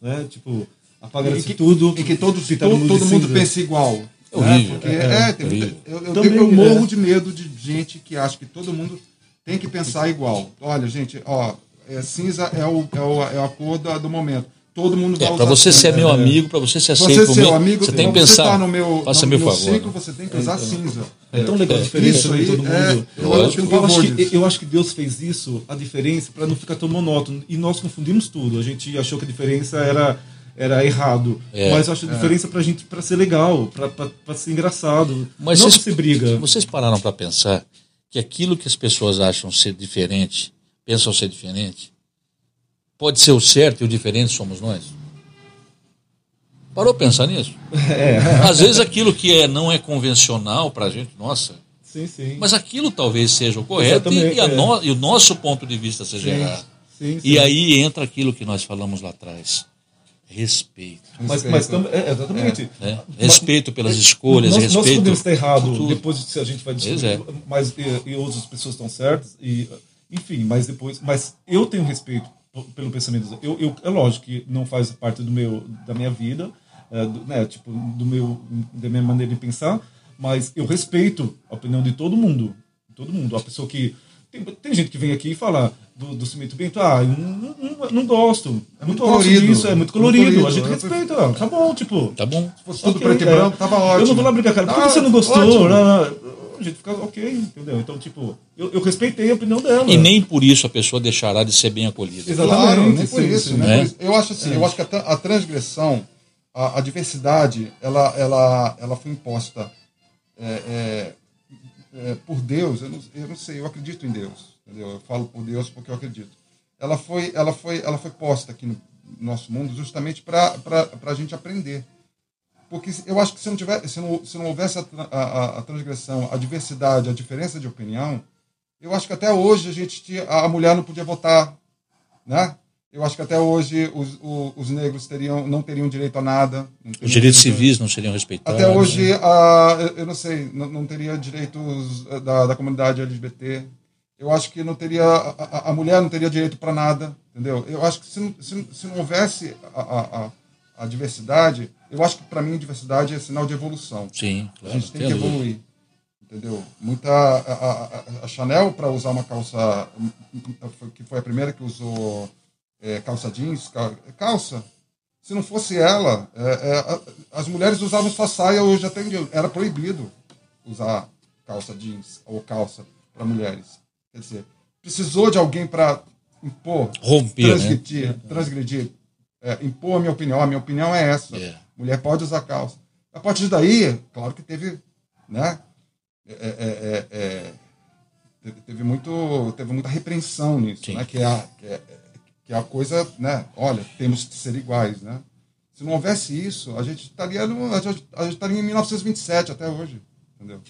Né? Tipo Apaga-se tudo. E que todo, todo, todo mundo pense igual. É horrível. Né? É, é, tem muita, eu, eu, Também, eu morro é. de medo de gente que acha que todo mundo tem que pensar igual. Olha, gente, ó, é, cinza é, o, é, o, é a cor do, do momento. Todo mundo vai é, Para você ser meu amigo, para você ser aceito você meu amigo, você tem que pensar. Você tá no meu, faça no meu meu favor. ciclo, você tem que usar cinza. É tão legal a diferença isso aí, todo mundo. eu, acho, eu, acho que, eu acho que Deus fez isso, a diferença, para não ficar tão monótono. E nós confundimos tudo. A gente achou que a diferença era era errado. É, Mas eu acho a diferença é. pra gente para ser legal, para ser engraçado. Mas não vocês, ser briga. Vocês pararam para pensar que aquilo que as pessoas acham ser diferente, pensam ser diferente, pode ser o certo e o diferente somos nós? Parou pensar nisso? É. Às vezes aquilo que é, não é convencional para a gente, nossa. Sim, sim. Mas aquilo talvez seja o correto e, e, é. no, e, o nosso ponto de vista seja sim, errado. Sim, e aí entra aquilo que nós falamos lá atrás respeito. Mas, mas é, exatamente. É, é. Respeito pelas escolhas, nós, respeito. Nós podemos estar errado depois se a gente vai discutir, é. mas e, e, outras pessoas estão certas e enfim, mas depois, mas eu tenho respeito pelo pensamento. Eu, eu é lógico que não faz parte do meu da minha vida, é, do, né, tipo do meu da minha maneira de pensar, mas eu respeito a opinião de todo mundo, todo mundo. A pessoa que tem, tem gente que vem aqui e fala do, do cimento bento, ah, eu não, não, não gosto. É muito colorido. Disso, é muito colorido. colorido. A gente respeita. Tá bom, tipo. Tá bom. Se fosse tudo preto e branco, tava ótimo. Eu não vou lá brigar, cara. Por que ah, você não gostou? Não, não. A gente fica ok, entendeu? Então, tipo, eu, eu, respeitei a opinião dela. E nem por isso a pessoa deixará de ser bem acolhida. Exatamente. Claro, nem por isso. Sim, né? Eu acho assim, é. eu acho que a, a transgressão, a, a, diversidade, ela, ela, ela foi imposta é, é, é, por Deus, eu não, eu não sei, eu acredito em Deus, entendeu? Eu falo por Deus porque eu acredito. Ela foi, ela foi, ela foi posta aqui no nosso mundo justamente para a gente aprender. Porque eu acho que se não, tiver, se não, se não houvesse a, a, a transgressão, a diversidade, a diferença de opinião, eu acho que até hoje a gente tinha, a mulher não podia votar, né? Eu acho que até hoje os, os, os negros teriam, não teriam direito a nada. Os direitos civis não seriam respeitados. Até hoje, né? a, eu não sei, não, não teria direitos da, da comunidade LGBT. Eu acho que não teria a, a mulher não teria direito para nada, entendeu? Eu acho que se, se, se não houvesse a, a, a diversidade, eu acho que para mim diversidade é sinal de evolução. Sim, claro, a gente tem que evoluir, entendeu? Muita a, a Chanel para usar uma calça que foi a primeira que usou é, calça jeans, calça. Se não fosse ela, é, é, as mulheres usavam só saia hoje até era proibido usar calça jeans ou calça para mulheres. Quer dizer, precisou de alguém para impor, romper, transgredir, né? transgredir é, impor a minha opinião. A minha opinião é essa. Yeah. Mulher pode usar calça. A partir daí, claro que teve, né? É, é, é, é teve, muito, teve muita repreensão nisso, né? Que é, que é, que é a coisa, né? Olha, temos que ser iguais, né? Se não houvesse isso, a gente estaria no, a gente, a gente estaria em 1927 até hoje, entendeu?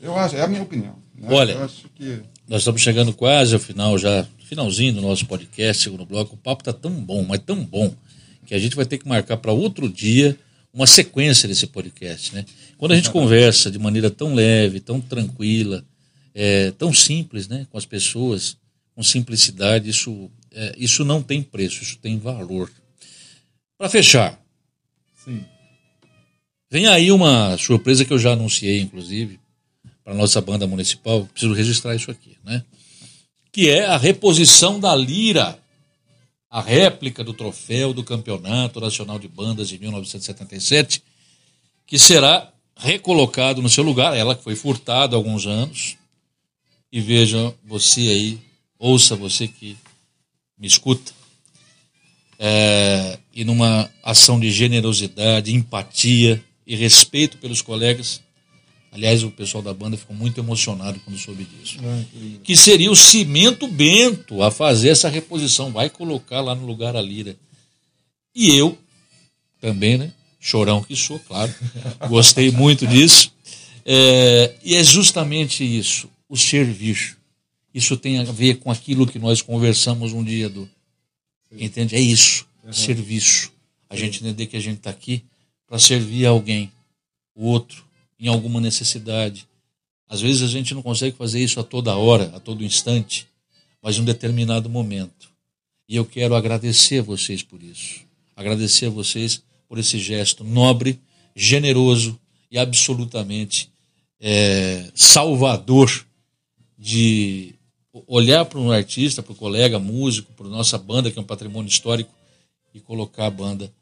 Eu acho, é a minha opinião. Né? Olha, que... nós estamos chegando quase ao final já, finalzinho do nosso podcast, segundo bloco. O papo está tão bom, mas tão bom, que a gente vai ter que marcar para outro dia uma sequência desse podcast, né? Quando a gente conversa de maneira tão leve, tão tranquila, é, tão simples, né, com as pessoas, com simplicidade, isso, é, isso não tem preço, isso tem valor. Para fechar, Sim. vem aí uma surpresa que eu já anunciei, inclusive, para nossa banda municipal. Preciso registrar isso aqui, né? Que é a reposição da lira, a réplica do troféu do Campeonato Nacional de Bandas de 1977, que será recolocado no seu lugar. Ela que foi furtada há alguns anos. E veja você aí ouça você que me escuta, é, e numa ação de generosidade, empatia e respeito pelos colegas. Aliás, o pessoal da banda ficou muito emocionado quando soube disso. Ah, que, que seria o Cimento Bento a fazer essa reposição. Vai colocar lá no lugar a lira. E eu também, né? Chorão que sou, claro. Gostei muito disso. É, e é justamente isso, o serviço. Isso tem a ver com aquilo que nós conversamos um dia do. Entende? É isso. Uhum. Serviço. A gente entender que a gente está aqui para servir alguém, o outro, em alguma necessidade. Às vezes a gente não consegue fazer isso a toda hora, a todo instante, mas em um determinado momento. E eu quero agradecer a vocês por isso. Agradecer a vocês por esse gesto nobre, generoso e absolutamente é, salvador de olhar para um artista, para o colega músico, para nossa banda, que é um patrimônio histórico, e colocar a banda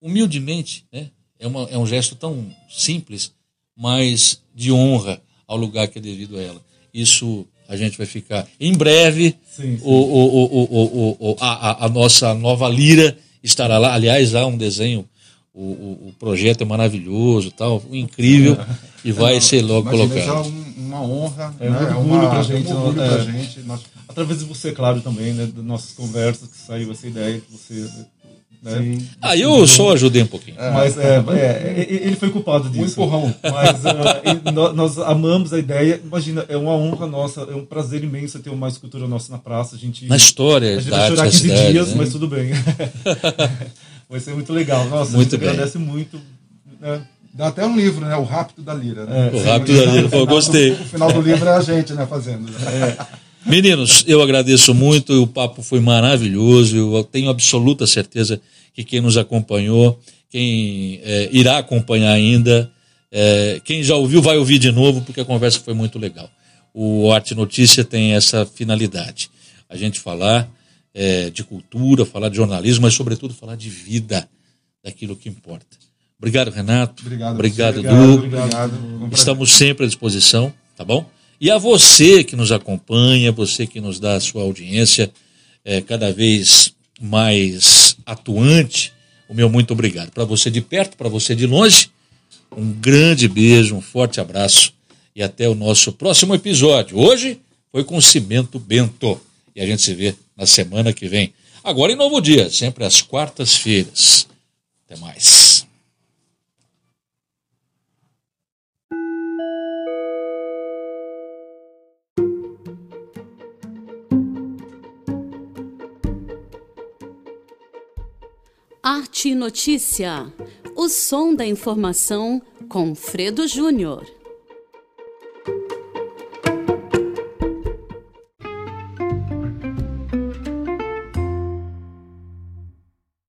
humildemente, né? É, uma, é um gesto tão simples, mas de honra ao lugar que é devido a ela. Isso a gente vai ficar. Em breve, sim, sim. O, o, o, a, a, nossa nova lira estará lá. Aliás, há um desenho o, o, o, projeto é maravilhoso, tal, incrível, e vai ser logo colocado. É uma honra, é, né? um orgulho para gente, um orgulho é, gente. Nós... Através de você, claro, também, né, das nossas conversas, que saiu essa ideia que você né? Ah, eu só ajudei um pouquinho. É, mas é, é, ele foi culpado disso. Um empurrão. Mas uh, nós amamos a ideia. Imagina, é uma honra nossa, é um prazer imenso ter uma escultura nossa na praça. A gente, na história, a gente vai chorar 15 cidade, dias, né? mas tudo bem. Vai ser muito legal. Nossa, muito a gente agradece muito. Né? Dá até um livro, né? O Rápido da Lira. Né? É, o Rápido da Lira, eu gostei. O final do livro é a gente, né, fazendo. É. Meninos, eu agradeço muito, o papo foi maravilhoso, eu tenho absoluta certeza que quem nos acompanhou, quem é, irá acompanhar ainda, é, quem já ouviu vai ouvir de novo, porque a conversa foi muito legal. O Arte Notícia tem essa finalidade, a gente falar é, de cultura, falar de jornalismo, mas sobretudo falar de vida, daquilo que importa. Obrigado, Renato. Obrigado, obrigado, obrigado Du. Obrigado. Estamos sempre à disposição, tá bom? E a você que nos acompanha, você que nos dá a sua audiência é, cada vez mais atuante, o meu muito obrigado. Para você de perto, para você de longe, um grande beijo, um forte abraço e até o nosso próximo episódio. Hoje foi com Cimento Bento e a gente se vê na semana que vem. Agora em novo dia, sempre às quartas-feiras. Até mais. Arte e Notícia. O som da informação com Fredo Júnior.